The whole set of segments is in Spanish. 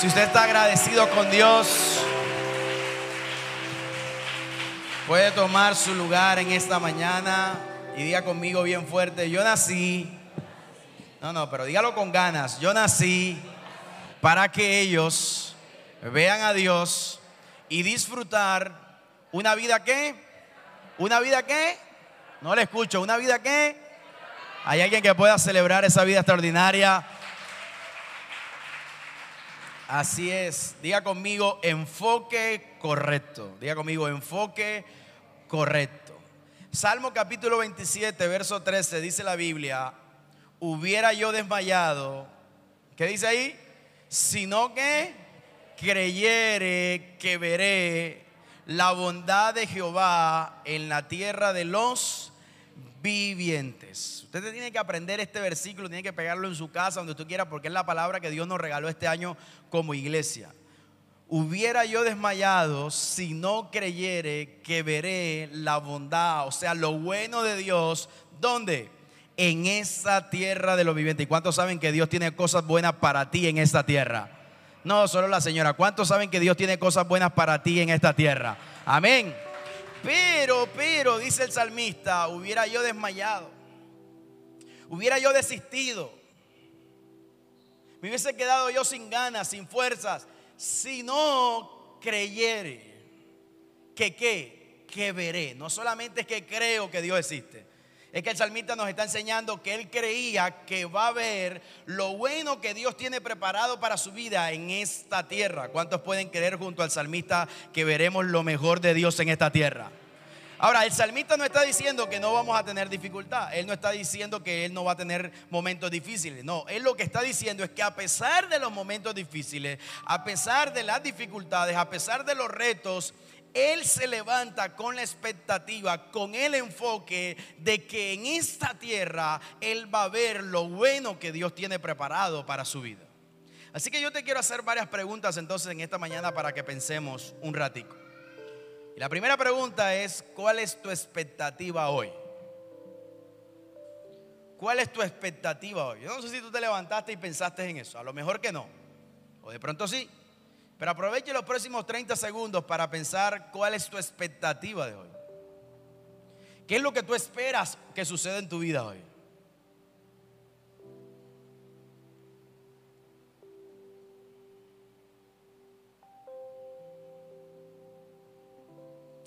Si usted está agradecido con Dios, puede tomar su lugar en esta mañana y diga conmigo bien fuerte, yo nací, no, no, pero dígalo con ganas, yo nací para que ellos vean a Dios y disfrutar una vida que, una vida que, no le escucho, una vida que, hay alguien que pueda celebrar esa vida extraordinaria. Así es, diga conmigo enfoque correcto, diga conmigo enfoque correcto. Salmo capítulo 27, verso 13, dice la Biblia, hubiera yo desmayado, ¿qué dice ahí? Sino que creyere que veré la bondad de Jehová en la tierra de los vivientes. Usted tiene que aprender este versículo, tiene que pegarlo en su casa, donde tú quieras, porque es la palabra que Dios nos regaló este año como iglesia. Hubiera yo desmayado si no creyere que veré la bondad, o sea, lo bueno de Dios, ¿dónde? En esa tierra de los vivientes. ¿Y cuántos saben que Dios tiene cosas buenas para ti en esta tierra? No, solo la señora. ¿Cuántos saben que Dios tiene cosas buenas para ti en esta tierra? Amén. Pero, pero, dice el salmista, hubiera yo desmayado, hubiera yo desistido, me hubiese quedado yo sin ganas, sin fuerzas, si no creyere que qué, que veré. No solamente es que creo que Dios existe, es que el salmista nos está enseñando que él creía que va a ver lo bueno que Dios tiene preparado para su vida en esta tierra. ¿Cuántos pueden creer junto al salmista que veremos lo mejor de Dios en esta tierra? Ahora, el salmista no está diciendo que no vamos a tener dificultad. Él no está diciendo que él no va a tener momentos difíciles. No, él lo que está diciendo es que a pesar de los momentos difíciles, a pesar de las dificultades, a pesar de los retos, él se levanta con la expectativa, con el enfoque de que en esta tierra Él va a ver lo bueno que Dios tiene preparado para su vida. Así que yo te quiero hacer varias preguntas entonces en esta mañana para que pensemos un ratico. Y la primera pregunta es, ¿cuál es tu expectativa hoy? ¿Cuál es tu expectativa hoy? Yo no sé si tú te levantaste y pensaste en eso, a lo mejor que no, o de pronto sí. Pero aproveche los próximos 30 segundos para pensar cuál es tu expectativa de hoy. ¿Qué es lo que tú esperas que suceda en tu vida hoy?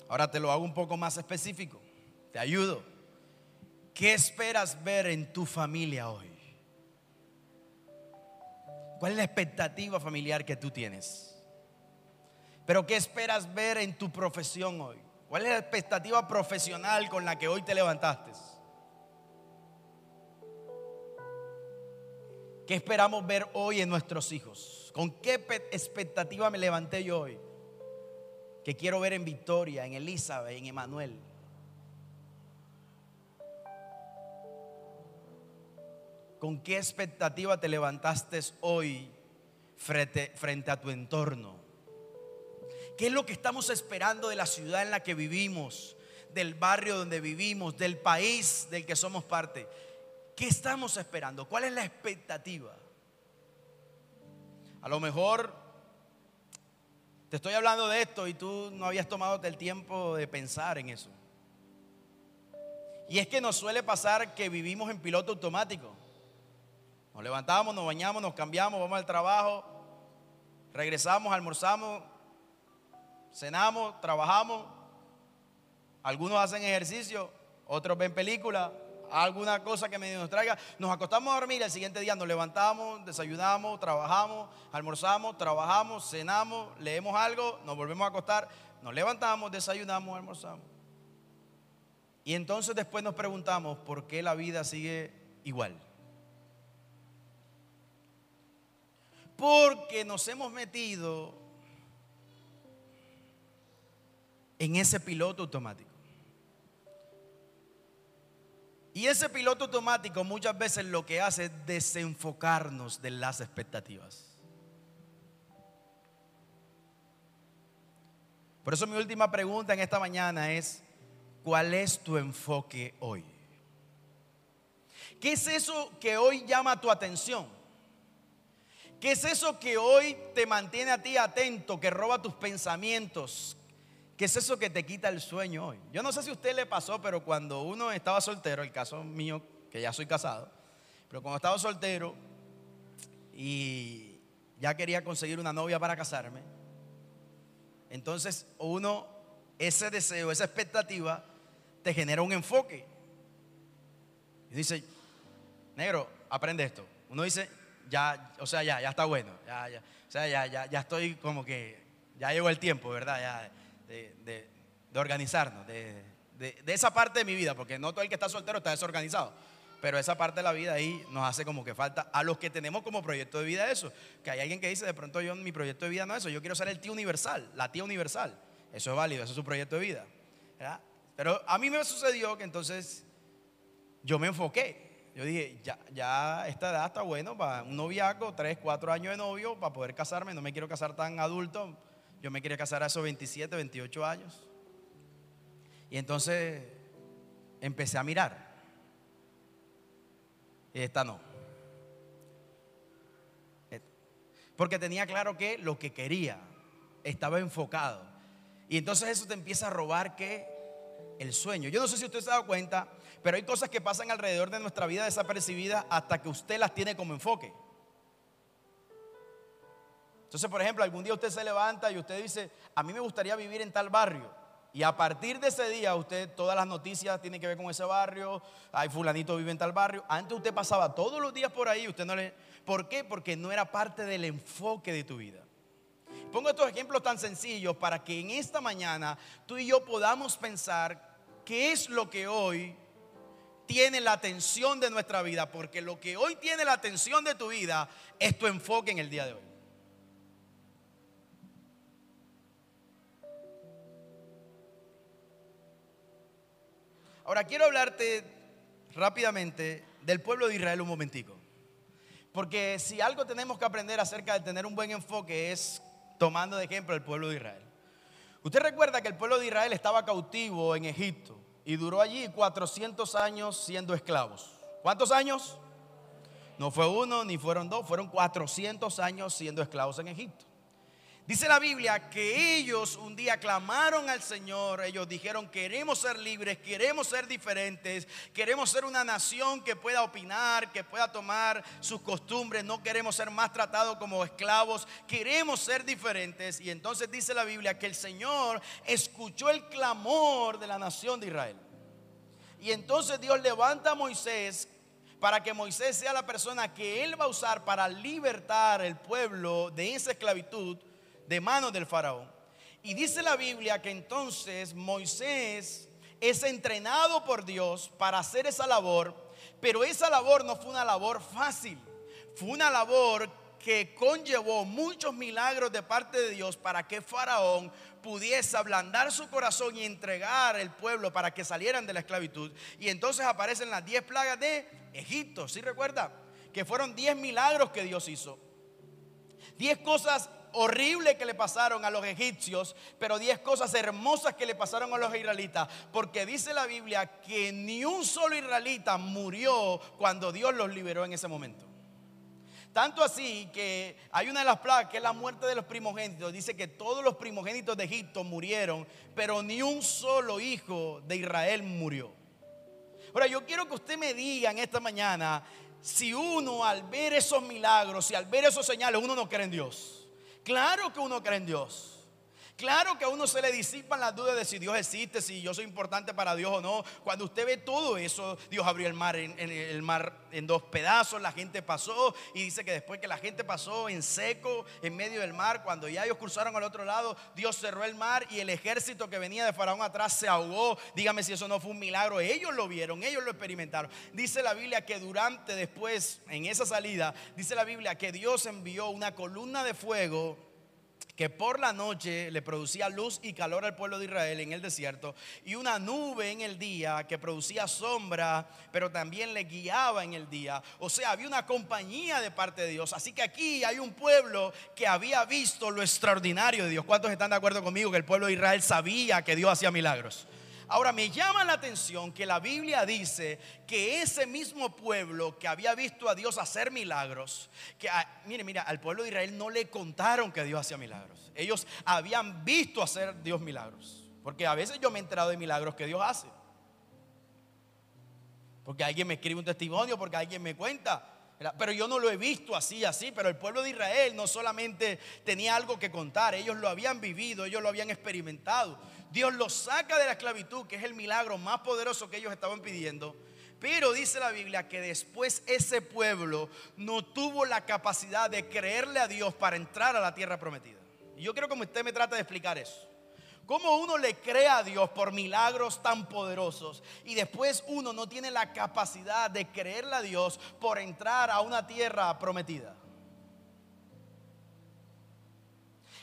Ahora te lo hago un poco más específico. Te ayudo. ¿Qué esperas ver en tu familia hoy? ¿Cuál es la expectativa familiar que tú tienes? Pero ¿qué esperas ver en tu profesión hoy? ¿Cuál es la expectativa profesional con la que hoy te levantaste? ¿Qué esperamos ver hoy en nuestros hijos? ¿Con qué expectativa me levanté yo hoy? Que quiero ver en Victoria, en Elizabeth, en Emanuel. ¿Con qué expectativa te levantaste hoy frente, frente a tu entorno? ¿Qué es lo que estamos esperando de la ciudad en la que vivimos, del barrio donde vivimos, del país del que somos parte? ¿Qué estamos esperando? ¿Cuál es la expectativa? A lo mejor te estoy hablando de esto y tú no habías tomado el tiempo de pensar en eso. Y es que nos suele pasar que vivimos en piloto automático. Nos levantamos, nos bañamos, nos cambiamos, vamos al trabajo, regresamos, almorzamos, cenamos, trabajamos, algunos hacen ejercicio, otros ven películas, alguna cosa que nos traiga. Nos acostamos a dormir, el siguiente día nos levantamos, desayunamos, trabajamos, almorzamos, trabajamos, cenamos, leemos algo, nos volvemos a acostar, nos levantamos, desayunamos, almorzamos. Y entonces después nos preguntamos por qué la vida sigue igual. Porque nos hemos metido en ese piloto automático. Y ese piloto automático muchas veces lo que hace es desenfocarnos de las expectativas. Por eso mi última pregunta en esta mañana es, ¿cuál es tu enfoque hoy? ¿Qué es eso que hoy llama tu atención? ¿Qué es eso que hoy te mantiene a ti atento, que roba tus pensamientos? ¿Qué es eso que te quita el sueño hoy? Yo no sé si a usted le pasó, pero cuando uno estaba soltero, el caso mío, que ya soy casado, pero cuando estaba soltero y ya quería conseguir una novia para casarme, entonces uno, ese deseo, esa expectativa, te genera un enfoque. Y dice, negro, aprende esto. Uno dice, ya, o sea, ya, ya está bueno. Ya, ya, o sea, ya, ya, ya estoy como que, ya llegó el tiempo, ¿verdad? Ya, de, organizarnos, de, esa parte de mi vida, porque no todo el que está soltero está desorganizado. Pero esa parte de la vida ahí nos hace como que falta a los que tenemos como proyecto de vida eso. Que hay alguien que dice, de pronto yo mi proyecto de vida no es eso, yo quiero ser el tío universal, la tía universal. Eso es válido, eso es su proyecto de vida. Pero a mí me sucedió que entonces yo me enfoqué. Yo dije, ya, ya esta edad está bueno para un noviazgo, tres, cuatro años de novio, para poder casarme. No me quiero casar tan adulto. Yo me quería casar a esos 27, 28 años. Y entonces empecé a mirar. Y esta no. Porque tenía claro que lo que quería estaba enfocado. Y entonces eso te empieza a robar que el sueño. Yo no sé si usted se ha dado cuenta, pero hay cosas que pasan alrededor de nuestra vida desapercibidas hasta que usted las tiene como enfoque. Entonces, por ejemplo, algún día usted se levanta y usted dice, a mí me gustaría vivir en tal barrio. Y a partir de ese día, usted, todas las noticias tienen que ver con ese barrio. Hay fulanito vive en tal barrio. Antes usted pasaba todos los días por ahí. Usted no le. ¿Por qué? Porque no era parte del enfoque de tu vida. Pongo estos ejemplos tan sencillos para que en esta mañana tú y yo podamos pensar qué es lo que hoy tiene la atención de nuestra vida. Porque lo que hoy tiene la atención de tu vida es tu enfoque en el día de hoy. Ahora quiero hablarte rápidamente del pueblo de Israel un momentico. Porque si algo tenemos que aprender acerca de tener un buen enfoque es tomando de ejemplo el pueblo de Israel. Usted recuerda que el pueblo de Israel estaba cautivo en Egipto y duró allí 400 años siendo esclavos. ¿Cuántos años? No fue uno ni fueron dos, fueron 400 años siendo esclavos en Egipto. Dice la Biblia que ellos un día clamaron al Señor, ellos dijeron, queremos ser libres, queremos ser diferentes, queremos ser una nación que pueda opinar, que pueda tomar sus costumbres, no queremos ser más tratados como esclavos, queremos ser diferentes. Y entonces dice la Biblia que el Señor escuchó el clamor de la nación de Israel. Y entonces Dios levanta a Moisés para que Moisés sea la persona que él va a usar para libertar el pueblo de esa esclavitud de manos del faraón. Y dice la Biblia que entonces Moisés es entrenado por Dios para hacer esa labor, pero esa labor no fue una labor fácil, fue una labor que conllevó muchos milagros de parte de Dios para que Faraón pudiese ablandar su corazón y entregar el pueblo para que salieran de la esclavitud. Y entonces aparecen las diez plagas de Egipto, ¿sí recuerda? Que fueron diez milagros que Dios hizo. Diez cosas horrible que le pasaron a los egipcios, pero diez cosas hermosas que le pasaron a los israelitas. Porque dice la Biblia que ni un solo israelita murió cuando Dios los liberó en ese momento. Tanto así que hay una de las plagas que es la muerte de los primogénitos. Dice que todos los primogénitos de Egipto murieron, pero ni un solo hijo de Israel murió. Ahora yo quiero que usted me diga en esta mañana si uno al ver esos milagros y al ver esos señales, uno no cree en Dios. Claro que uno cree en Dios. Claro que a uno se le disipan las dudas de si Dios existe, si yo soy importante para Dios o no. Cuando usted ve todo eso, Dios abrió el mar en, el mar en dos pedazos, la gente pasó y dice que después que la gente pasó en seco en medio del mar, cuando ya ellos cruzaron al otro lado, Dios cerró el mar y el ejército que venía de Faraón atrás se ahogó. Dígame si eso no fue un milagro. Ellos lo vieron, ellos lo experimentaron. Dice la Biblia que durante después en esa salida, dice la Biblia que Dios envió una columna de fuego que por la noche le producía luz y calor al pueblo de Israel en el desierto, y una nube en el día que producía sombra, pero también le guiaba en el día. O sea, había una compañía de parte de Dios. Así que aquí hay un pueblo que había visto lo extraordinario de Dios. ¿Cuántos están de acuerdo conmigo que el pueblo de Israel sabía que Dios hacía milagros? Ahora me llama la atención que la Biblia dice que ese mismo pueblo que había visto a Dios hacer milagros, que mire, mira, al pueblo de Israel no le contaron que Dios hacía milagros. Ellos habían visto hacer Dios milagros. Porque a veces yo me he enterado de milagros que Dios hace. Porque alguien me escribe un testimonio, porque alguien me cuenta. Pero yo no lo he visto así, así. Pero el pueblo de Israel no solamente tenía algo que contar, ellos lo habían vivido, ellos lo habían experimentado. Dios los saca de la esclavitud, que es el milagro más poderoso que ellos estaban pidiendo. Pero dice la Biblia que después ese pueblo no tuvo la capacidad de creerle a Dios para entrar a la tierra prometida. Y yo creo que usted me trata de explicar eso. ¿Cómo uno le cree a Dios por milagros tan poderosos y después uno no tiene la capacidad de creerle a Dios por entrar a una tierra prometida?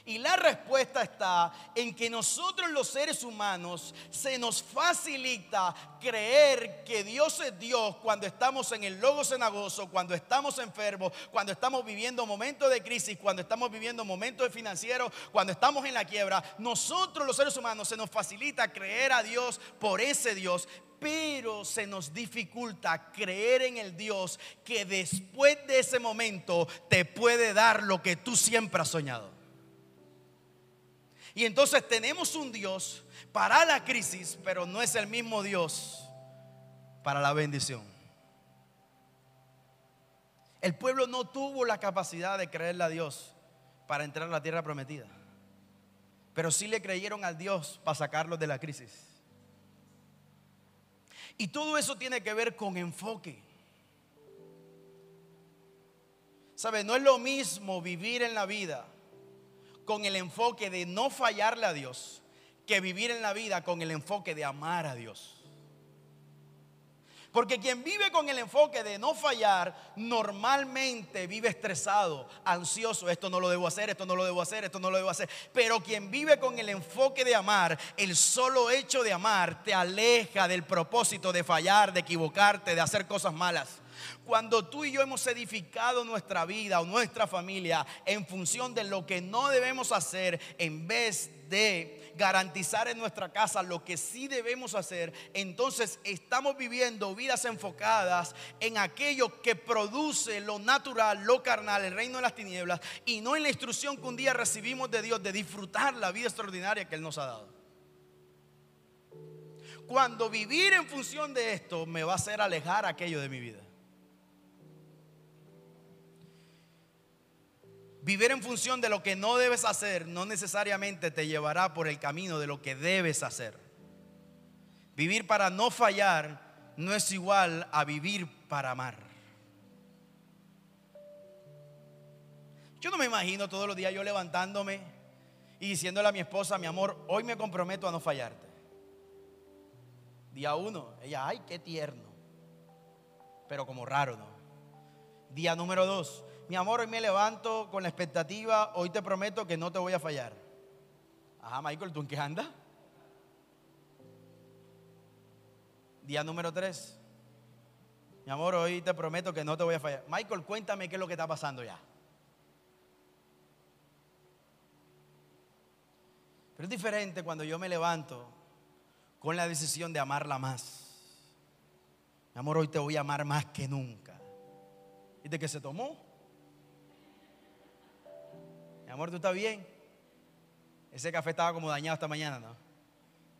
Y la respuesta está en que nosotros los seres humanos se nos facilita creer que Dios es Dios cuando estamos en el logo cenagoso, cuando estamos enfermos, cuando estamos viviendo momentos de crisis, cuando estamos viviendo momentos financieros, cuando estamos en la quiebra. Nosotros los seres humanos se nos facilita creer a Dios por ese Dios, pero se nos dificulta creer en el Dios que después de ese momento te puede dar lo que tú siempre has soñado. Y entonces tenemos un Dios para la crisis, pero no es el mismo Dios para la bendición. El pueblo no tuvo la capacidad de creerle a Dios para entrar a la tierra prometida, pero sí le creyeron al Dios para sacarlos de la crisis. Y todo eso tiene que ver con enfoque. ¿Sabe? No es lo mismo vivir en la vida con el enfoque de no fallarle a Dios que vivir en la vida con el enfoque de amar a Dios. Porque quien vive con el enfoque de no fallar, normalmente vive estresado, ansioso, esto no lo debo hacer, esto no lo debo hacer, esto no lo debo hacer. Pero quien vive con el enfoque de amar, el solo hecho de amar te aleja del propósito de fallar, de equivocarte, de hacer cosas malas. Cuando tú y yo hemos edificado nuestra vida o nuestra familia en función de lo que no debemos hacer, en vez de garantizar en nuestra casa lo que sí debemos hacer, entonces estamos viviendo vidas enfocadas en aquello que produce lo natural, lo carnal, el reino de las tinieblas, y no en la instrucción que un día recibimos de Dios de disfrutar la vida extraordinaria que Él nos ha dado cuando vivir en función de esto me va a hacer alejar aquello de mi vida. Vivir en función de lo que no debes hacer no necesariamente te llevará por el camino de lo que debes hacer. Vivir para no fallar no es igual a vivir para amar. Yo no me imagino todos los días yo levantándome y diciéndole a mi esposa, mi amor, hoy me comprometo a no fallarte. Día uno, ella, ay, qué tierno. Pero como raro, ¿no? Día número dos, mi amor, hoy me levanto con la expectativa, hoy te prometo que no te voy a fallar. Ajá, Michael, ¿tú en qué andas? Día número tres. Mi amor, hoy te prometo que no te voy a fallar. Michael, cuéntame qué es lo que está pasando ya. Pero es diferente cuando yo me levanto con la decisión de amarla más. Mi amor, hoy te voy a amar más que nunca. ¿Y de qué se tomó? Amor, ¿tú estás bien? Ese café estaba como dañado esta mañana, ¿no?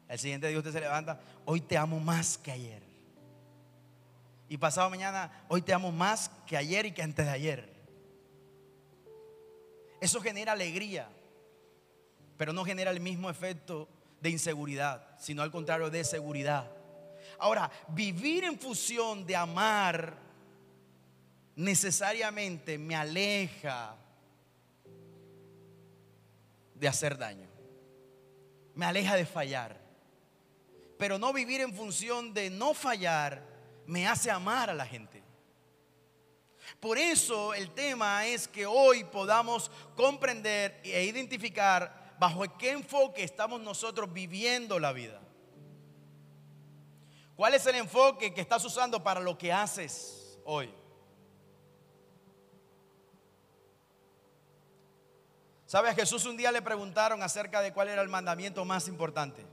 El siguiente día usted se levanta, hoy te amo más que ayer. Y pasado mañana, hoy te amo más que ayer y que antes de ayer. Eso genera alegría, pero no genera el mismo efecto de inseguridad, sino al contrario de seguridad. Ahora, vivir en función de amar necesariamente me aleja de hacer daño. Me aleja de fallar. Pero no vivir en función de no fallar me hace amar a la gente. Por eso el tema es que hoy podamos comprender e identificar bajo qué enfoque estamos nosotros viviendo la vida. ¿Cuál es el enfoque que estás usando para lo que haces hoy? ¿Sabe? A Jesús un día le preguntaron acerca de cuál era el mandamiento más importante.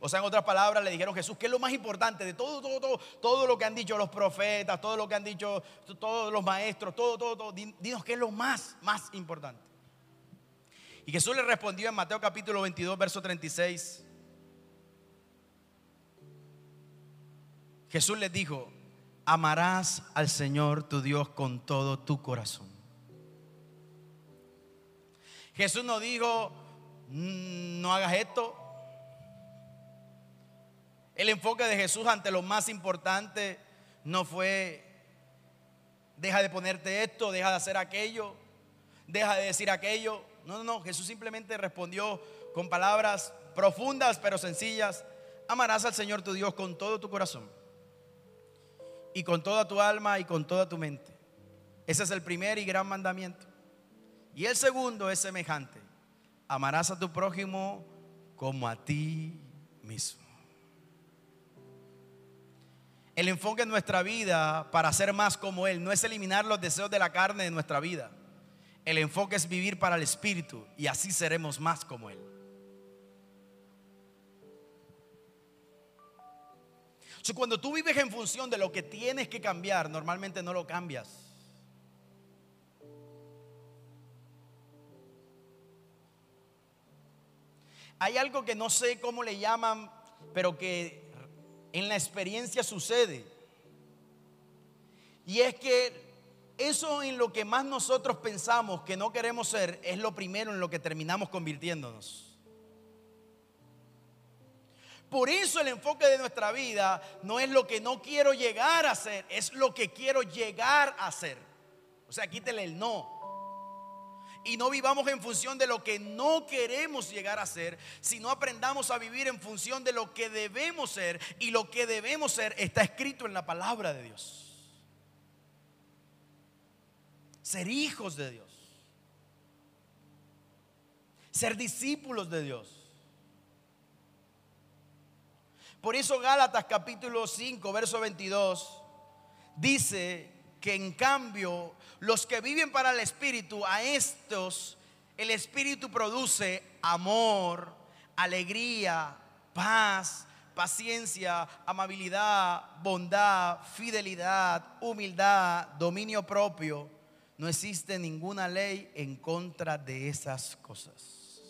O sea, en otras palabras, le dijeron Jesús, ¿qué es lo más importante de todo, todo, todo, todo lo que han dicho los profetas, todo lo que han dicho todos los maestros, todo, todo, todo? Dinos qué es lo más, más importante. Y Jesús le respondió en Mateo capítulo 22, verso 36. Jesús les dijo, amarás al Señor tu Dios con todo tu corazón. Jesús no dijo, no hagas esto, el enfoque de Jesús ante lo más importante no fue, deja de ponerte esto, deja de hacer aquello, deja de decir aquello. No, no, no, Jesús simplemente respondió con palabras profundas pero sencillas. Amarás al Señor tu Dios con todo tu corazón y con toda tu alma y con toda tu mente. Ese es el primer y gran mandamiento. Y el segundo es semejante. Amarás a tu prójimo como a ti mismo. El enfoque en nuestra vida para ser más como Él no es eliminar los deseos de la carne de nuestra vida. El enfoque es vivir para el Espíritu y así seremos más como Él. cuando tú vives en función de lo que tienes que cambiar, normalmente no lo cambias. Hay algo que no sé cómo le llaman, pero que en la experiencia sucede. Y es que eso en lo que más nosotros pensamos que no queremos ser es lo primero en lo que terminamos convirtiéndonos. Por eso el enfoque de nuestra vida no es lo que no quiero llegar a ser, es lo que quiero llegar a ser. O sea, quítele el no y no vivamos en función de lo que no queremos llegar a ser, sino aprendamos a vivir en función de lo que debemos ser y lo que debemos ser está escrito en la palabra de Dios. Ser hijos de Dios. Ser discípulos de Dios. Por eso Gálatas capítulo 5, verso 22 dice que en cambio los que viven para el Espíritu, a estos el Espíritu produce amor, alegría, paz, paciencia, amabilidad, bondad, fidelidad, humildad, dominio propio. No existe ninguna ley en contra de esas cosas.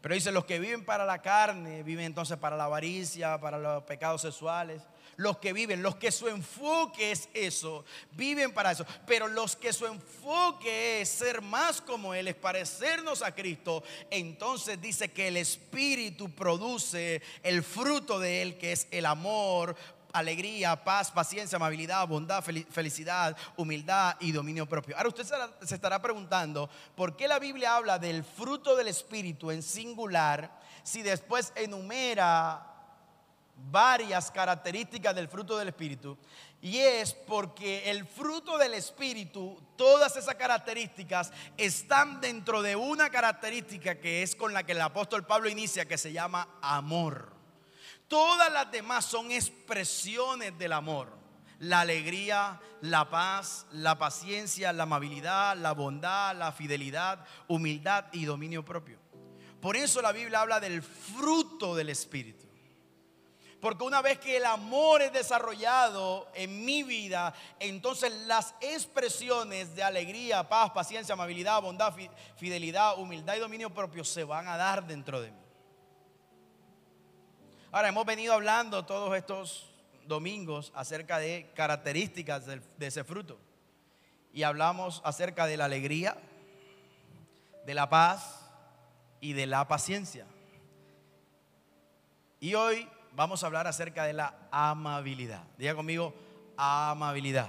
Pero dice, los que viven para la carne, viven entonces para la avaricia, para los pecados sexuales, los que viven, los que su enfoque es eso, viven para eso. Pero los que su enfoque es ser más como Él, es parecernos a Cristo, entonces dice que el Espíritu produce el fruto de Él, que es el amor, alegría, paz, paciencia, amabilidad, bondad, felicidad, humildad y dominio propio. Ahora usted se estará preguntando, ¿por qué la Biblia habla del fruto del Espíritu en singular si después enumera varias características del fruto del Espíritu. Y es porque el fruto del Espíritu, todas esas características están dentro de una característica que es con la que el apóstol Pablo inicia, que se llama amor. Todas las demás son expresiones del amor. La alegría, la paz, la paciencia, la amabilidad, la bondad, la fidelidad, humildad y dominio propio. Por eso la Biblia habla del fruto del Espíritu. Porque una vez que el amor es desarrollado en mi vida, entonces las expresiones de alegría, paz, paciencia, amabilidad, bondad, fidelidad, humildad y dominio propio se van a dar dentro de mí. Ahora, hemos venido hablando todos estos domingos acerca de características de ese fruto. Y hablamos acerca de la alegría, de la paz y de la paciencia. Y hoy vamos a hablar acerca de la amabilidad. Diga conmigo, amabilidad.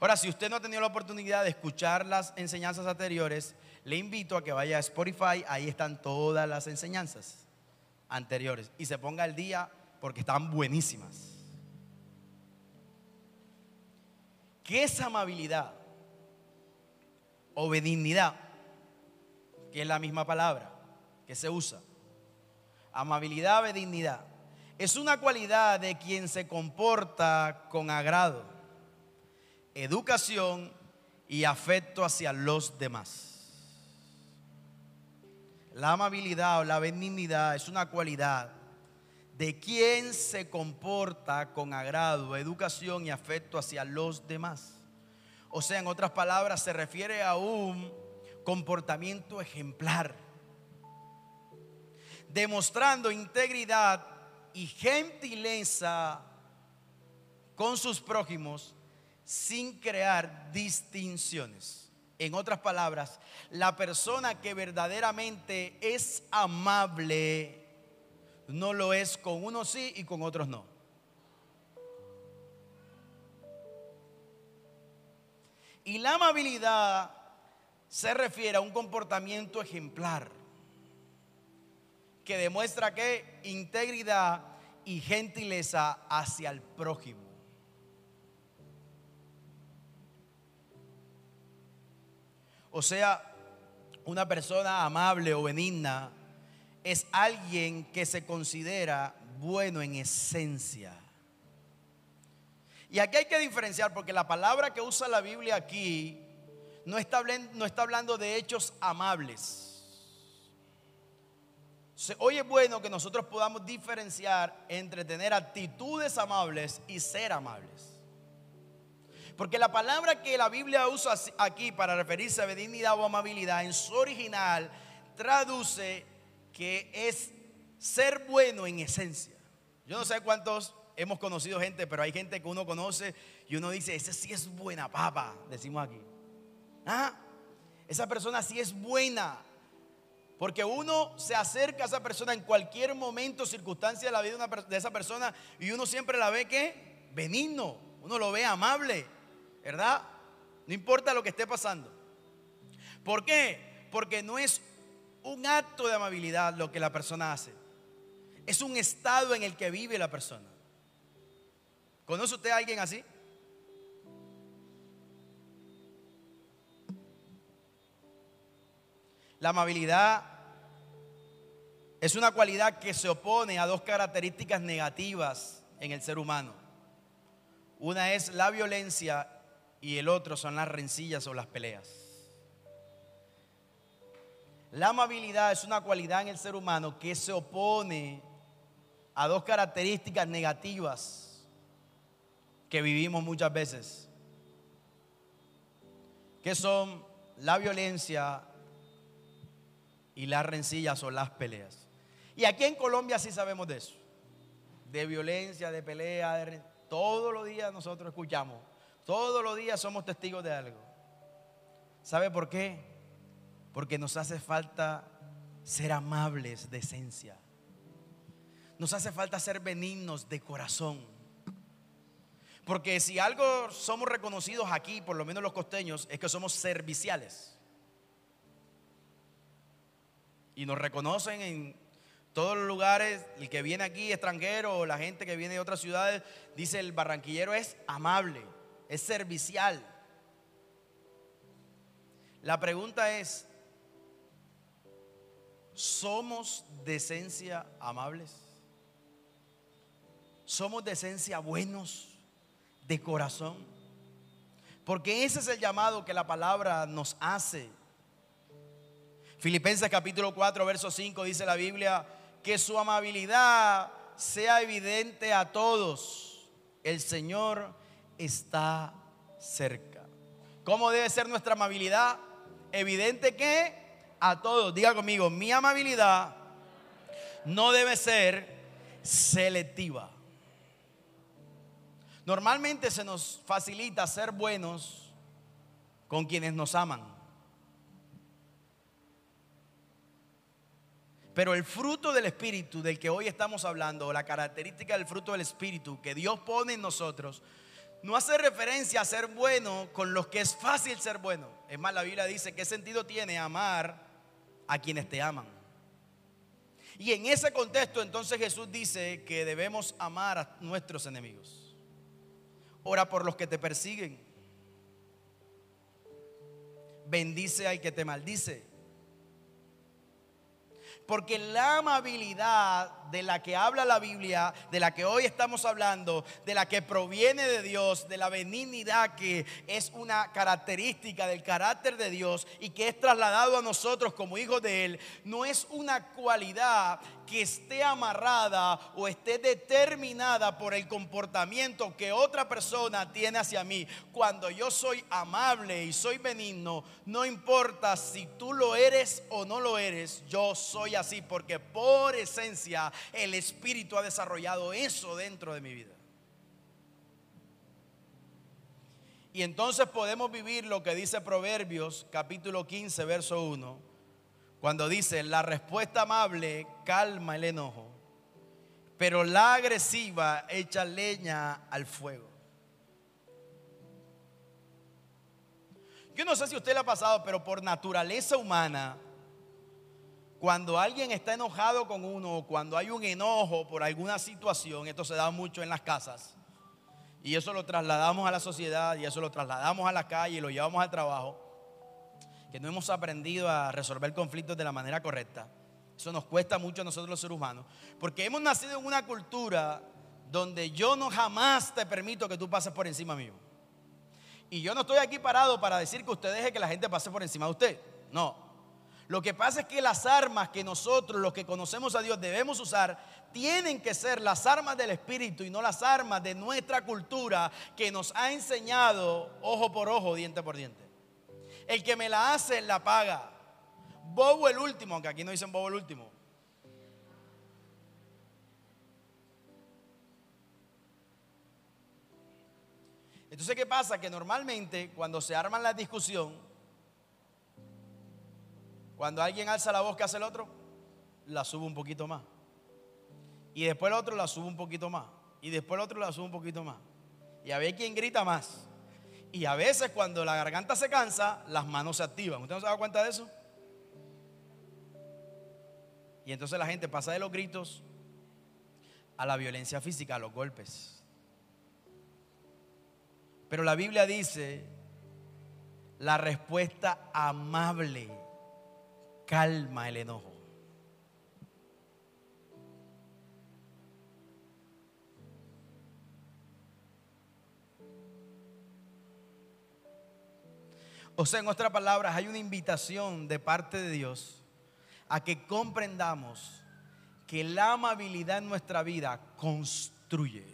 Ahora, si usted no ha tenido la oportunidad de escuchar las enseñanzas anteriores, le invito a que vaya a Spotify, ahí están todas las enseñanzas anteriores y se ponga al día porque están buenísimas. ¿Qué es amabilidad o benignidad? Que es la misma palabra que se usa amabilidad, benignidad. Es una cualidad de quien se comporta con agrado, educación y afecto hacia los demás. la amabilidad o la benignidad es una cualidad de quien se comporta con agrado, educación y afecto hacia los demás. O sea, en otras palabras, se refiere a un comportamiento ejemplar, demostrando integridad y gentileza con sus prójimos sin crear distinciones. En otras palabras, la persona que verdaderamente es amable no lo es con unos sí y con otros no. Y la amabilidad se refiere a un comportamiento ejemplar que demuestra que integridad y gentileza hacia el prójimo. O sea, una persona amable o benigna es alguien que se considera bueno en esencia. Y aquí hay que diferenciar porque la palabra que usa la Biblia aquí no está, no está hablando de hechos amables. Hoy es bueno que nosotros podamos diferenciar entre tener actitudes amables y ser amables. Porque la palabra que la Biblia usa aquí para referirse a benignidad o amabilidad en su original traduce que es ser bueno en esencia. Yo no sé cuántos hemos conocido gente, pero hay gente que uno conoce y uno dice, ese sí es buena papa, decimos aquí. Ah, esa persona sí es buena. Porque uno se acerca a esa persona en cualquier momento, circunstancia de la vida de esa persona y uno siempre la ve que benigno, uno lo ve amable, ¿verdad? No importa lo que esté pasando. ¿Por qué? Porque no es un acto de amabilidad lo que la persona hace. Es un estado en el que vive la persona. ¿Conoce usted a alguien así? La amabilidad es una cualidad que se opone a dos características negativas en el ser humano. Una es la violencia y el otro son las rencillas o las peleas. La amabilidad es una cualidad en el ser humano que se opone a dos características negativas que vivimos muchas veces, que son la violencia y las rencillas o las peleas. Y aquí en Colombia sí sabemos de eso. De violencia, de pelea, todos los días nosotros escuchamos. Todos los días somos testigos de algo. ¿Sabe por qué? Porque nos hace falta ser amables de esencia. Nos hace falta ser benignos de corazón. Porque si algo somos reconocidos aquí, por lo menos los costeños, es que somos serviciales. Y nos reconocen en todos los lugares, el que viene aquí extranjero o la gente que viene de otras ciudades, dice el barranquillero es amable, es servicial. La pregunta es, ¿somos de esencia amables? ¿Somos de esencia buenos, de corazón? Porque ese es el llamado que la palabra nos hace Filipenses capítulo 4, verso 5 dice la Biblia, que su amabilidad sea evidente a todos. El Señor está cerca. ¿Cómo debe ser nuestra amabilidad? Evidente que a todos. Diga conmigo, mi amabilidad no debe ser selectiva. Normalmente se nos facilita ser buenos con quienes nos aman. Pero el fruto del Espíritu del que hoy estamos hablando, la característica del fruto del Espíritu que Dios pone en nosotros, no hace referencia a ser bueno con los que es fácil ser bueno. Es más, la Biblia dice, ¿qué sentido tiene amar a quienes te aman? Y en ese contexto entonces Jesús dice que debemos amar a nuestros enemigos. Ora por los que te persiguen. Bendice al que te maldice. Porque la amabilidad de la que habla la Biblia, de la que hoy estamos hablando, de la que proviene de Dios, de la benignidad que es una característica del carácter de Dios y que es trasladado a nosotros como hijos de Él, no es una cualidad que esté amarrada o esté determinada por el comportamiento que otra persona tiene hacia mí. Cuando yo soy amable y soy benigno, no importa si tú lo eres o no lo eres, yo soy así porque por esencia el Espíritu ha desarrollado eso dentro de mi vida. Y entonces podemos vivir lo que dice Proverbios capítulo 15, verso 1 cuando dice, la respuesta amable calma el enojo, pero la agresiva echa leña al fuego. Yo no sé si usted le ha pasado, pero por naturaleza humana, cuando alguien está enojado con uno, cuando hay un enojo por alguna situación, esto se da mucho en las casas, y eso lo trasladamos a la sociedad, y eso lo trasladamos a la calle, y lo llevamos al trabajo que no hemos aprendido a resolver conflictos de la manera correcta. Eso nos cuesta mucho a nosotros los seres humanos, porque hemos nacido en una cultura donde yo no jamás te permito que tú pases por encima mío. Y yo no estoy aquí parado para decir que usted deje que la gente pase por encima de usted. No. Lo que pasa es que las armas que nosotros, los que conocemos a Dios, debemos usar, tienen que ser las armas del Espíritu y no las armas de nuestra cultura que nos ha enseñado ojo por ojo, diente por diente. El que me la hace, la paga. Bobo el último, aunque aquí no dicen bobo el último. Entonces, ¿qué pasa? Que normalmente cuando se arman la discusión, cuando alguien alza la voz que hace el otro, la sube un poquito más. Y después el otro la sube un poquito más. Y después el otro la sube un poquito más. Y a ver quién grita más. Y a veces cuando la garganta se cansa, las manos se activan. ¿Usted no se da cuenta de eso? Y entonces la gente pasa de los gritos a la violencia física, a los golpes. Pero la Biblia dice, la respuesta amable calma el enojo. O sea, en otras palabras, hay una invitación de parte de Dios a que comprendamos que la amabilidad en nuestra vida construye.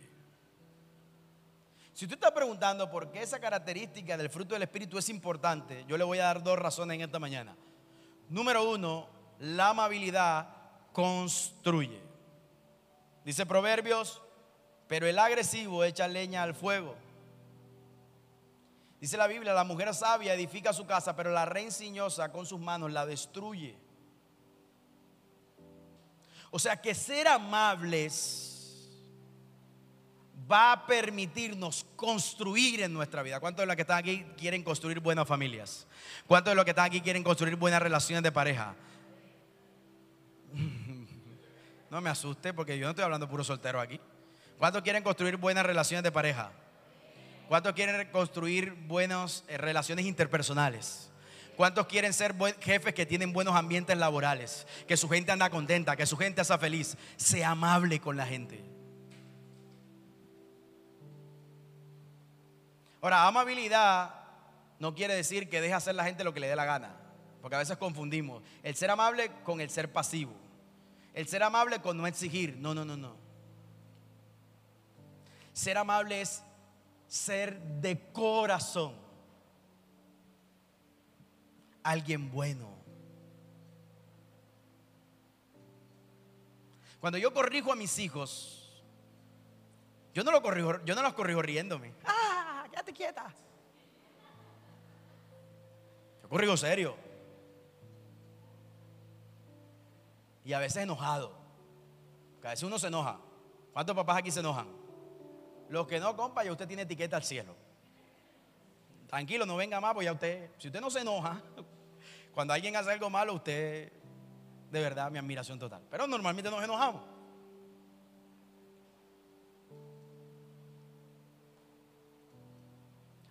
Si usted está preguntando por qué esa característica del fruto del Espíritu es importante, yo le voy a dar dos razones en esta mañana. Número uno, la amabilidad construye. Dice Proverbios, pero el agresivo echa leña al fuego. Dice la Biblia, la mujer sabia edifica su casa, pero la rencillosa con sus manos la destruye. O sea que ser amables va a permitirnos construir en nuestra vida. ¿Cuántos de los que están aquí quieren construir buenas familias? ¿Cuántos de los que están aquí quieren construir buenas relaciones de pareja? No me asuste porque yo no estoy hablando puro soltero aquí. ¿Cuántos quieren construir buenas relaciones de pareja? ¿Cuántos quieren construir buenas eh, relaciones interpersonales? ¿Cuántos quieren ser jefes que tienen buenos ambientes laborales? Que su gente anda contenta, que su gente está feliz. Sea amable con la gente. Ahora, amabilidad no quiere decir que deje hacer la gente lo que le dé la gana. Porque a veces confundimos el ser amable con el ser pasivo. El ser amable con no exigir. No, no, no, no. Ser amable es ser de corazón alguien bueno. Cuando yo corrijo a mis hijos, yo no, lo corrijo, yo no los corrijo riéndome. ¡Ah! ¡Quédate quieta! Yo corrijo serio. Y a veces enojado. a veces uno se enoja. ¿Cuántos papás aquí se enojan? Los que no, compa, ya usted tiene etiqueta al cielo. Tranquilo, no venga más, pues ya usted, si usted no se enoja, cuando alguien hace algo malo, usted, de verdad, mi admiración total. Pero normalmente nos enojamos.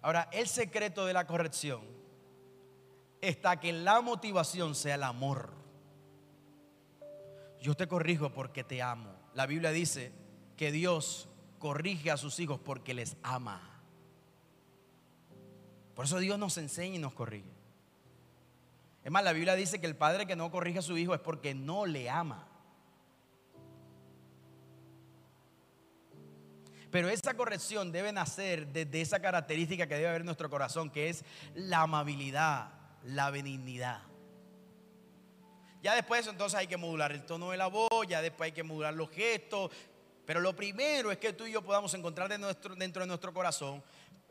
Ahora, el secreto de la corrección está que la motivación sea el amor. Yo te corrijo porque te amo. La Biblia dice que Dios corrige a sus hijos porque les ama. Por eso Dios nos enseña y nos corrige. Es más, la Biblia dice que el padre que no corrige a su hijo es porque no le ama. Pero esa corrección debe nacer desde esa característica que debe haber en nuestro corazón, que es la amabilidad, la benignidad. Ya después entonces hay que modular el tono de la voz, ya después hay que modular los gestos. Pero lo primero es que tú y yo podamos encontrar dentro de nuestro corazón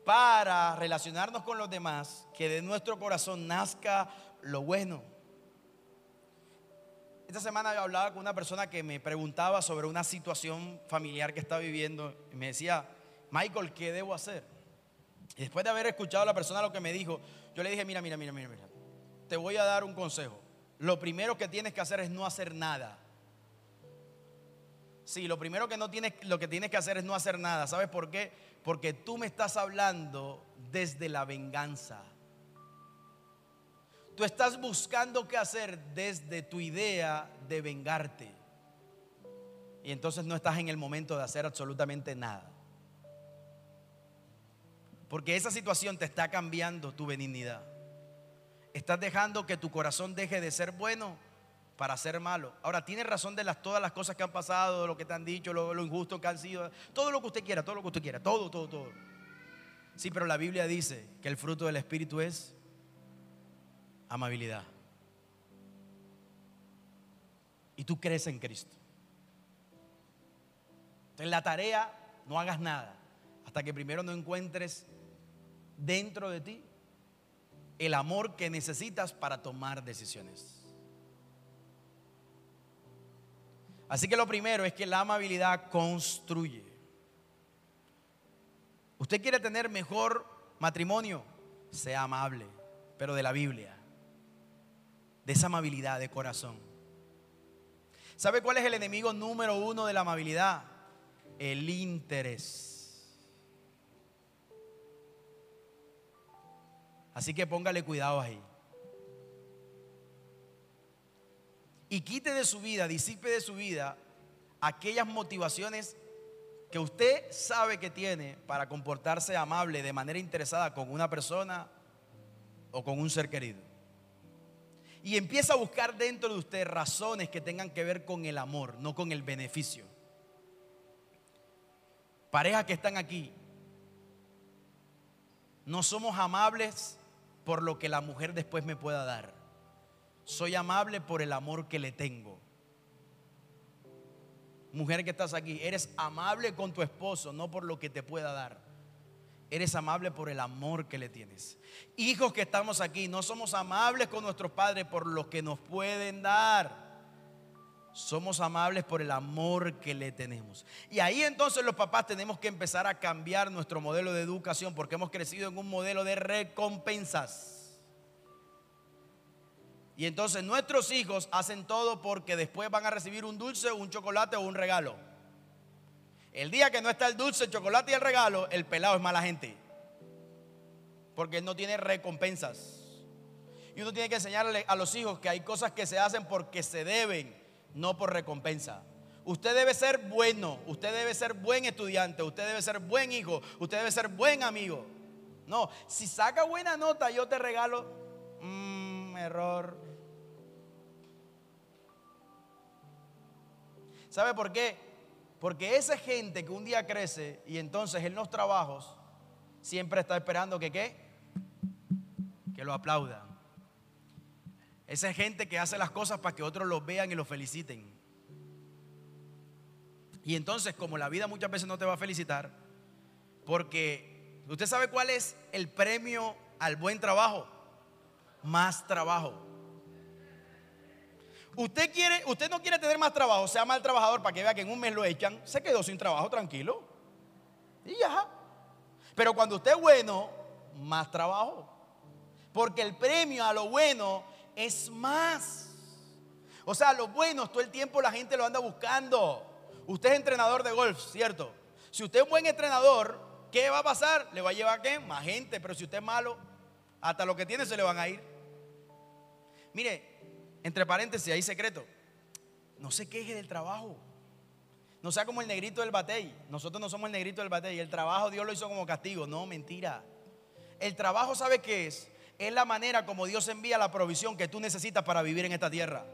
para relacionarnos con los demás, que de nuestro corazón nazca lo bueno. Esta semana yo hablaba con una persona que me preguntaba sobre una situación familiar que está viviendo y me decía, Michael, ¿qué debo hacer? Y después de haber escuchado a la persona lo que me dijo, yo le dije, mira, mira, mira, mira, mira, te voy a dar un consejo. Lo primero que tienes que hacer es no hacer nada. Sí, lo primero que no tienes, lo que tienes que hacer es no hacer nada. ¿Sabes por qué? Porque tú me estás hablando desde la venganza. Tú estás buscando qué hacer desde tu idea de vengarte. Y entonces no estás en el momento de hacer absolutamente nada. Porque esa situación te está cambiando tu benignidad. Estás dejando que tu corazón deje de ser bueno para ser malo. Ahora, tienes razón de las, todas las cosas que han pasado, lo que te han dicho, lo, lo injusto que han sido, todo lo que usted quiera, todo lo que usted quiera, todo, todo, todo. Sí, pero la Biblia dice que el fruto del Espíritu es amabilidad. Y tú crees en Cristo. En la tarea no hagas nada hasta que primero no encuentres dentro de ti el amor que necesitas para tomar decisiones. Así que lo primero es que la amabilidad construye. Usted quiere tener mejor matrimonio, sea amable, pero de la Biblia de esa amabilidad de corazón. ¿Sabe cuál es el enemigo número uno de la amabilidad? El interés. Así que póngale cuidado ahí. Y quite de su vida, disipe de su vida aquellas motivaciones que usted sabe que tiene para comportarse amable de manera interesada con una persona o con un ser querido y empieza a buscar dentro de usted razones que tengan que ver con el amor, no con el beneficio. Parejas que están aquí, no somos amables por lo que la mujer después me pueda dar. Soy amable por el amor que le tengo. Mujer que estás aquí, eres amable con tu esposo, no por lo que te pueda dar. Eres amable por el amor que le tienes. Hijos que estamos aquí, no somos amables con nuestros padres por lo que nos pueden dar. Somos amables por el amor que le tenemos. Y ahí entonces los papás tenemos que empezar a cambiar nuestro modelo de educación porque hemos crecido en un modelo de recompensas. Y entonces nuestros hijos hacen todo porque después van a recibir un dulce, un chocolate o un regalo. El día que no está el dulce, el chocolate y el regalo, el pelado es mala gente. Porque no tiene recompensas. Y uno tiene que enseñarle a los hijos que hay cosas que se hacen porque se deben, no por recompensa. Usted debe ser bueno, usted debe ser buen estudiante, usted debe ser buen hijo, usted debe ser buen amigo. No, si saca buena nota, yo te regalo. Mmm, error. ¿Sabe por qué? Porque esa gente que un día crece y entonces en los trabajos siempre está esperando que qué? Que lo aplaudan. Esa gente que hace las cosas para que otros los vean y los feliciten. Y entonces, como la vida muchas veces no te va a felicitar, porque usted sabe cuál es el premio al buen trabajo, más trabajo. Usted, quiere, usted no quiere tener más trabajo, sea mal trabajador para que vea que en un mes lo echan, se quedó sin trabajo tranquilo. Y ya. Pero cuando usted es bueno, más trabajo. Porque el premio a lo bueno es más. O sea, lo bueno todo el tiempo la gente lo anda buscando. Usted es entrenador de golf, ¿cierto? Si usted es buen entrenador, ¿qué va a pasar? Le va a llevar qué? Más gente. Pero si usted es malo, hasta lo que tiene se le van a ir. Mire, entre paréntesis, hay secreto. No se queje del trabajo. No sea como el negrito del batey. Nosotros no somos el negrito del batey. El trabajo Dios lo hizo como castigo. No, mentira. El trabajo, ¿sabe qué es? Es la manera como Dios envía la provisión que tú necesitas para vivir en esta tierra.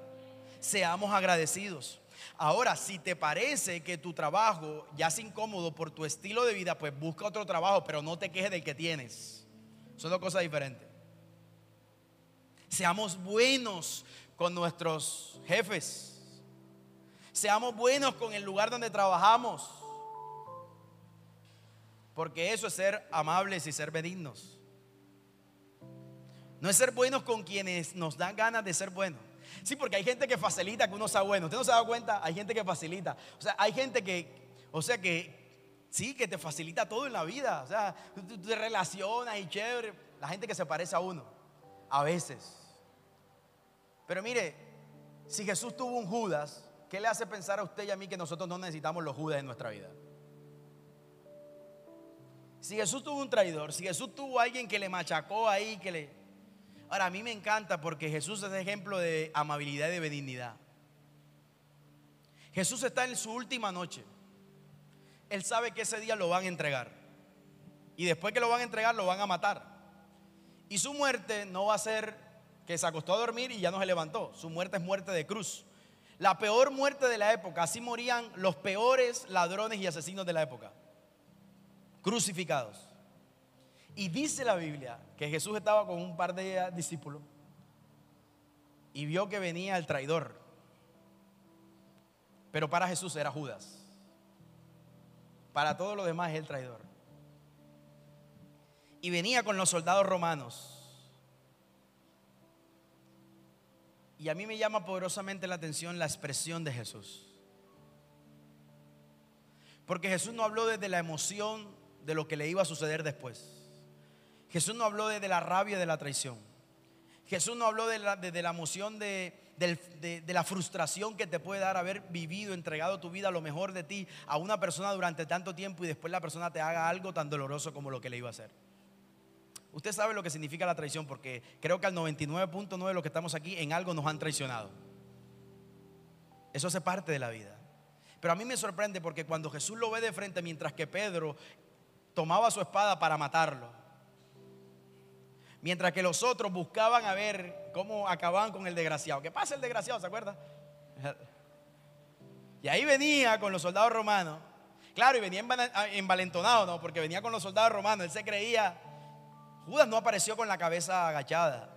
Seamos agradecidos. Ahora, si te parece que tu trabajo ya es incómodo por tu estilo de vida, pues busca otro trabajo, pero no te quejes del que tienes. Son dos cosas diferentes. Seamos buenos con nuestros jefes. Seamos buenos con el lugar donde trabajamos. Porque eso es ser amables y ser benignos. No es ser buenos con quienes nos dan ganas de ser buenos. Sí, porque hay gente que facilita que uno sea bueno. ¿Usted no se da cuenta? Hay gente que facilita. O sea, hay gente que, o sea, que sí, que te facilita todo en la vida. O sea, tú te relacionas y chévere. La gente que se parece a uno. A veces. Pero mire, si Jesús tuvo un Judas, ¿qué le hace pensar a usted y a mí que nosotros no necesitamos los Judas en nuestra vida? Si Jesús tuvo un traidor, si Jesús tuvo alguien que le machacó ahí, que le... Ahora, a mí me encanta porque Jesús es ejemplo de amabilidad y de benignidad. Jesús está en su última noche. Él sabe que ese día lo van a entregar. Y después que lo van a entregar, lo van a matar. Y su muerte no va a ser que se acostó a dormir y ya no se levantó. Su muerte es muerte de cruz. La peor muerte de la época. Así morían los peores ladrones y asesinos de la época. Crucificados. Y dice la Biblia que Jesús estaba con un par de discípulos y vio que venía el traidor. Pero para Jesús era Judas. Para todos los demás es el traidor. Y venía con los soldados romanos Y a mí me llama poderosamente la atención la expresión de Jesús. Porque Jesús no habló desde la emoción de lo que le iba a suceder después. Jesús no habló desde la rabia de la traición. Jesús no habló de la, desde la emoción de, de, la frustración que te puede dar haber vivido, entregado tu vida, lo mejor de ti a una persona durante tanto tiempo y después la persona te haga algo tan doloroso como lo que le iba a hacer. Usted sabe lo que significa la traición porque creo que al 99.9 de los que estamos aquí en algo nos han traicionado. Eso hace parte de la vida. Pero a mí me sorprende porque cuando Jesús lo ve de frente mientras que Pedro tomaba su espada para matarlo, mientras que los otros buscaban a ver cómo acababan con el desgraciado. ¿Qué pasa el desgraciado? ¿Se acuerda? Y ahí venía con los soldados romanos. Claro, y venía envalentonado, ¿no? Porque venía con los soldados romanos. Él se creía Judas no apareció con la cabeza agachada.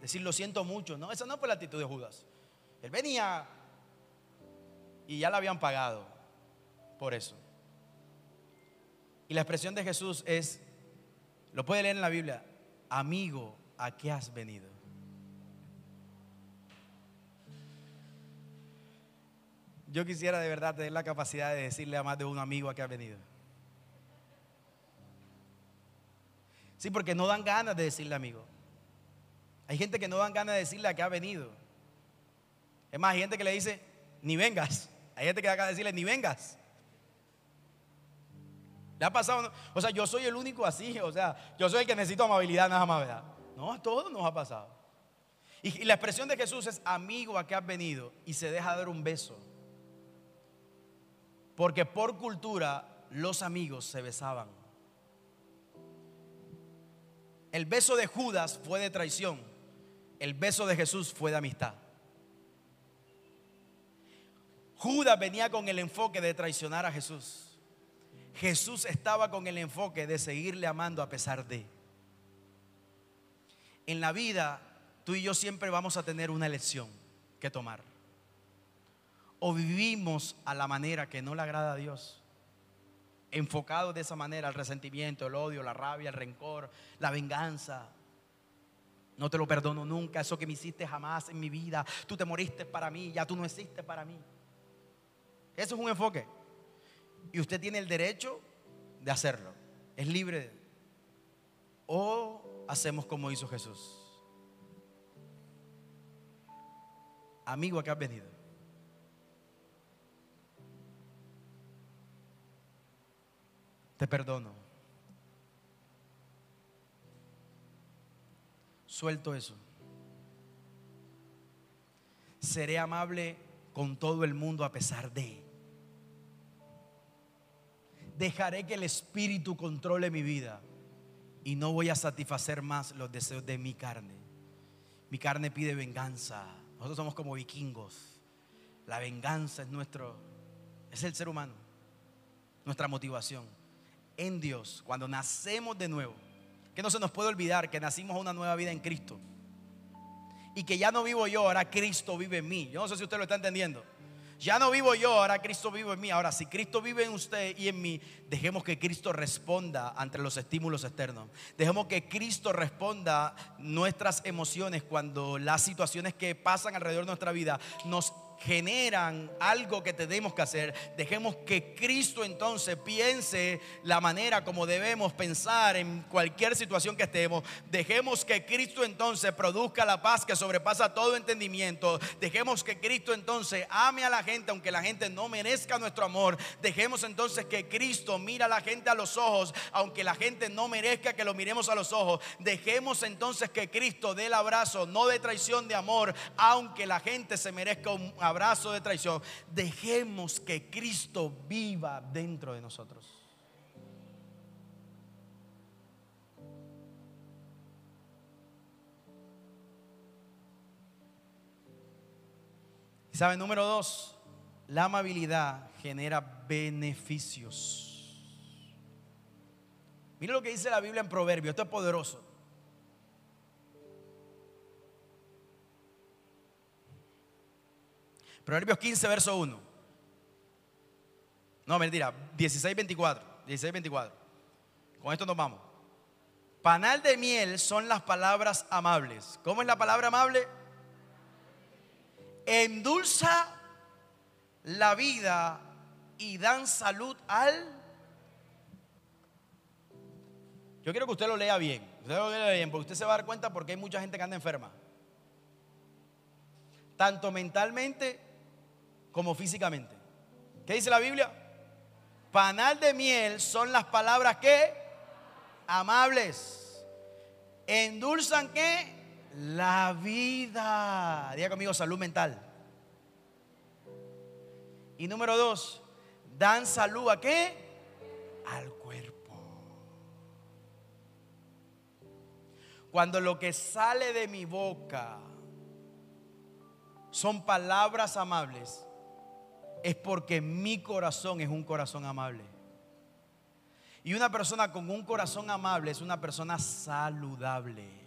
Decir, lo siento mucho. No, esa no fue la actitud de Judas. Él venía y ya la habían pagado por eso. Y la expresión de Jesús es, lo puede leer en la Biblia, amigo, ¿a qué has venido? Yo quisiera de verdad tener la capacidad de decirle a más de un amigo a qué has venido. Sí, porque no dan ganas de decirle amigo. Hay gente que no dan ganas de decirle a qué ha venido. Es más, hay gente que le dice, ni vengas. Hay gente que da ganas de decirle, ni vengas. ¿Le ha pasado? O sea, yo soy el único así. O sea, yo soy el que necesito amabilidad nada más, ¿verdad? No, a todos nos ha pasado. Y, la expresión de Jesús es, amigo, a qué has venido. Y se deja dar un beso. Porque por cultura los amigos se besaban. El beso de Judas fue de traición. El beso de Jesús fue de amistad. Judas venía con el enfoque de traicionar a Jesús. Jesús estaba con el enfoque de seguirle amando a pesar de. En la vida, tú y yo siempre vamos a tener una elección que tomar. O vivimos a la manera que no le agrada a Dios enfocado de esa manera al resentimiento, el odio, la rabia, el rencor, la venganza. No te lo perdono nunca, eso que me hiciste jamás en mi vida. Tú te moriste para mí, ya tú no existes para mí. Eso es un enfoque. Y usted tiene el derecho de hacerlo. Es libre. O hacemos como hizo Jesús. Amigo, ¿a qué has venido? Te perdono. Suelto eso. Seré amable con todo el mundo a pesar de. Dejaré que el Espíritu controle mi vida y no voy a satisfacer más los deseos de mi carne. Mi carne pide venganza. Nosotros somos como vikingos. La venganza es nuestro, es el ser humano, nuestra motivación. En Dios, cuando nacemos de nuevo, que no se nos puede olvidar que nacimos a una nueva vida en Cristo. Y que ya no vivo yo, ahora Cristo vive en mí. Yo no sé si usted lo está entendiendo. Ya no vivo yo, ahora Cristo vive en mí. Ahora, si Cristo vive en usted y en mí, dejemos que Cristo responda ante los estímulos externos. Dejemos que Cristo responda nuestras emociones cuando las situaciones que pasan alrededor de nuestra vida nos generan algo que tenemos que hacer. Dejemos que Cristo entonces piense la manera como debemos pensar en cualquier situación que estemos. Dejemos que Cristo entonces produzca la paz que sobrepasa todo entendimiento. Dejemos que Cristo entonces ame a la gente aunque la gente no merezca nuestro amor. Dejemos entonces que Cristo mira a la gente a los ojos aunque la gente no merezca que lo miremos a los ojos. Dejemos entonces que Cristo dé el abrazo, no de traición, de amor, aunque la gente se merezca un abrazo de traición, dejemos que Cristo viva dentro de nosotros. Y sabe, número dos, la amabilidad genera beneficios. Mire lo que dice la Biblia en Proverbios, esto es poderoso. Proverbios 15, verso 1. No, mentira, 16, 24. 16, 24. Con esto nos vamos. Panal de miel son las palabras amables. ¿Cómo es la palabra amable? Endulza la vida y dan salud al. Yo quiero que usted lo lea bien. Usted lo lea bien, porque usted se va a dar cuenta porque hay mucha gente que anda enferma. Tanto mentalmente como físicamente. ¿Qué dice la Biblia? Panal de miel son las palabras que amables. Endulzan que la vida. Diga conmigo salud mental. Y número dos, dan salud a qué? Al cuerpo. Cuando lo que sale de mi boca son palabras amables, es porque mi corazón es un corazón amable. Y una persona con un corazón amable es una persona saludable.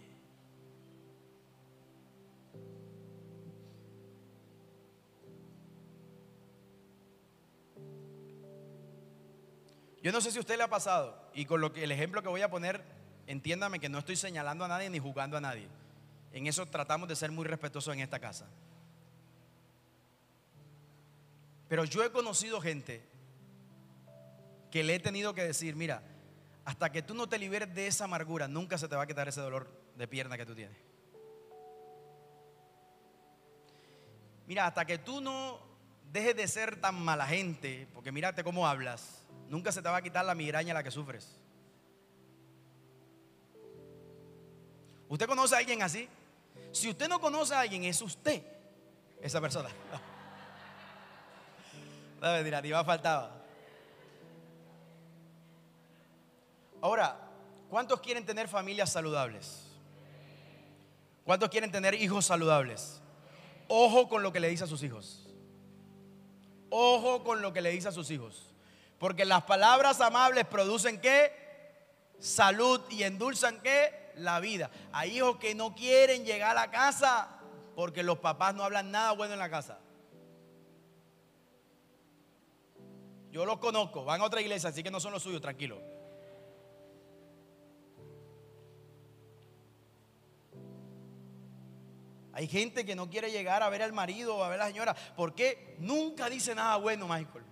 Yo no sé si a usted le ha pasado, y con lo que el ejemplo que voy a poner, entiéndame que no estoy señalando a nadie ni jugando a nadie. En eso tratamos de ser muy respetuosos en esta casa. Pero yo he conocido gente que le he tenido que decir, mira, hasta que tú no te liberes de esa amargura, nunca se te va a quitar ese dolor de pierna que tú tienes. Mira, hasta que tú no dejes de ser tan mala gente, porque mírate cómo hablas, nunca se te va a quitar la migraña la que sufres. ¿Usted conoce a alguien así? Si usted no conoce a alguien, es usted esa persona. Faltaba. Ahora, ¿cuántos quieren tener familias saludables? ¿Cuántos quieren tener hijos saludables? Ojo con lo que le dice a sus hijos. Ojo con lo que le dice a sus hijos. Porque las palabras amables producen qué? Salud y endulzan qué? La vida. Hay hijos que no quieren llegar a casa porque los papás no hablan nada bueno en la casa. Yo los conozco, van a otra iglesia, así que no son los suyos, tranquilo. Hay gente que no quiere llegar a ver al marido o a ver a la señora porque nunca dice nada bueno, Michael.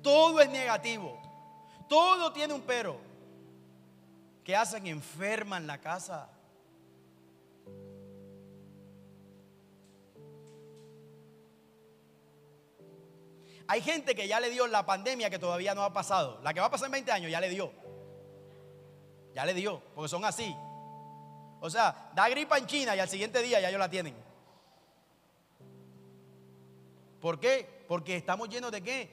Todo es negativo. Todo tiene un pero. ¿Qué hacen? Enferman la casa. Hay gente que ya le dio la pandemia que todavía no ha pasado. La que va a pasar en 20 años ya le dio. Ya le dio, porque son así. O sea, da gripa en China y al siguiente día ya ellos la tienen. ¿Por qué? Porque estamos llenos de qué?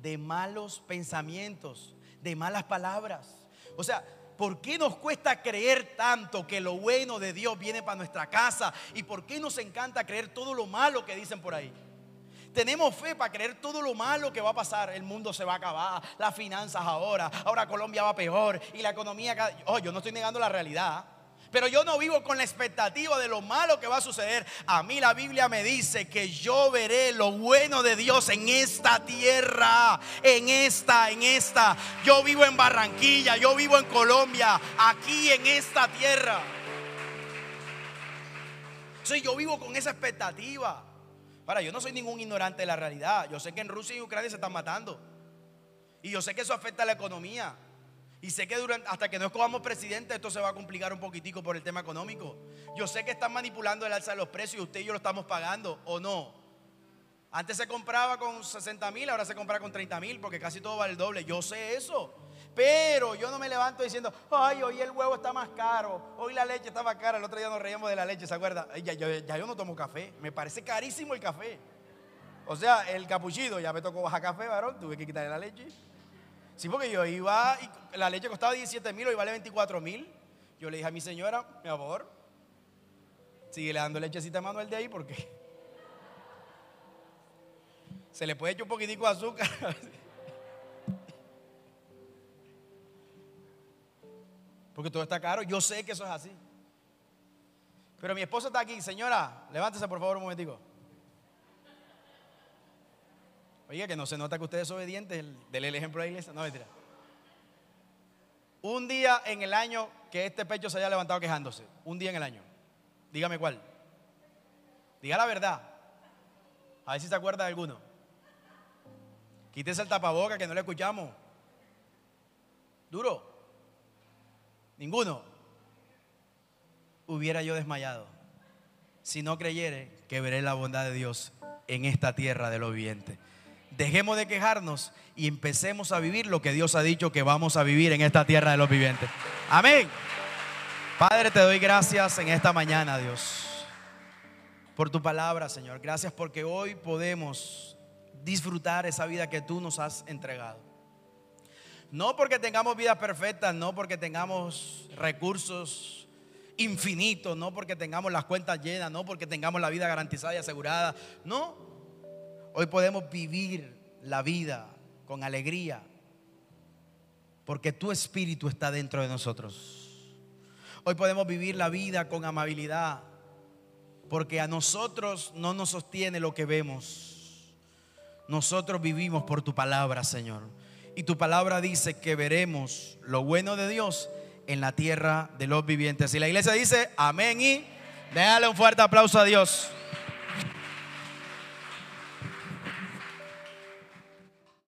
De malos pensamientos, de malas palabras. O sea, ¿por qué nos cuesta creer tanto que lo bueno de Dios viene para nuestra casa? ¿Y por qué nos encanta creer todo lo malo que dicen por ahí? Tenemos fe para creer todo lo malo que va a pasar. El mundo se va a acabar, las finanzas ahora, ahora Colombia va peor y la economía... Oh, yo no estoy negando la realidad. Pero yo no vivo con la expectativa de lo malo que va a suceder. A mí la Biblia me dice que yo veré lo bueno de Dios en esta tierra, en esta, en esta. Yo vivo en Barranquilla, yo vivo en Colombia, aquí en esta tierra. Sí, yo vivo con esa expectativa. Para, yo no soy ningún ignorante de la realidad. Yo sé que en Rusia y Ucrania se están matando. Y yo sé que eso afecta a la economía. Y sé que hasta que no escogamos presidente esto se va a complicar un poquitico por el tema económico. Yo sé que están manipulando el alza de los precios y usted y yo lo estamos pagando o no. Antes se compraba con 60 mil, ahora se compra con 30 mil porque casi todo vale el doble. Yo sé eso. Pero yo no me levanto diciendo, ay, hoy el huevo está más caro, hoy la leche está más cara. El otro día nos reíamos de la leche, ¿se acuerda? Ya, yo no tomo café, me parece carísimo el café. O sea, el capuchino, ya me tocó bajar café, varón, tuve que quitarle la leche. Sí, porque yo iba, la leche costaba 17 mil, hoy vale 24 mil. Yo le dije a mi señora, mi amor, sigue le dando lechecita a Manuel de ahí porque se le puede echar un poquitico de azúcar. Porque todo está caro. Yo sé que eso es así. Pero mi esposa está aquí. Señora, levántese por favor un momentico. Oiga, que no se nota que usted es obediente. Dele el ejemplo a la iglesia. No, mentira. Un día en el año que este pecho se haya levantado quejándose. Un día en el año. Dígame cuál. Diga la verdad. A ver si se acuerda de alguno. Quítese el tapaboca que no le escuchamos. Duro. Ninguno. Hubiera yo desmayado. Si no creyere que veré la bondad de Dios en esta tierra de los vivientes. Dejemos de quejarnos y empecemos a vivir lo que Dios ha dicho que vamos a vivir en esta tierra de los vivientes. Amén. Padre, te doy gracias en esta mañana, Dios, por tu palabra, Señor. Gracias porque hoy podemos disfrutar esa vida que tú nos has entregado. No porque tengamos vidas perfectas, no porque tengamos recursos infinitos, no porque tengamos las cuentas llenas, no porque tengamos la vida garantizada y asegurada. No, Hoy podemos vivir la vida con alegría porque tu espíritu está dentro de nosotros. Hoy podemos vivir la vida con amabilidad porque a nosotros no nos sostiene lo que vemos. Nosotros vivimos por tu palabra, Señor. Y tu palabra dice que veremos lo bueno de Dios en la tierra de los vivientes. Y la iglesia dice, amén y déjale un fuerte aplauso a Dios.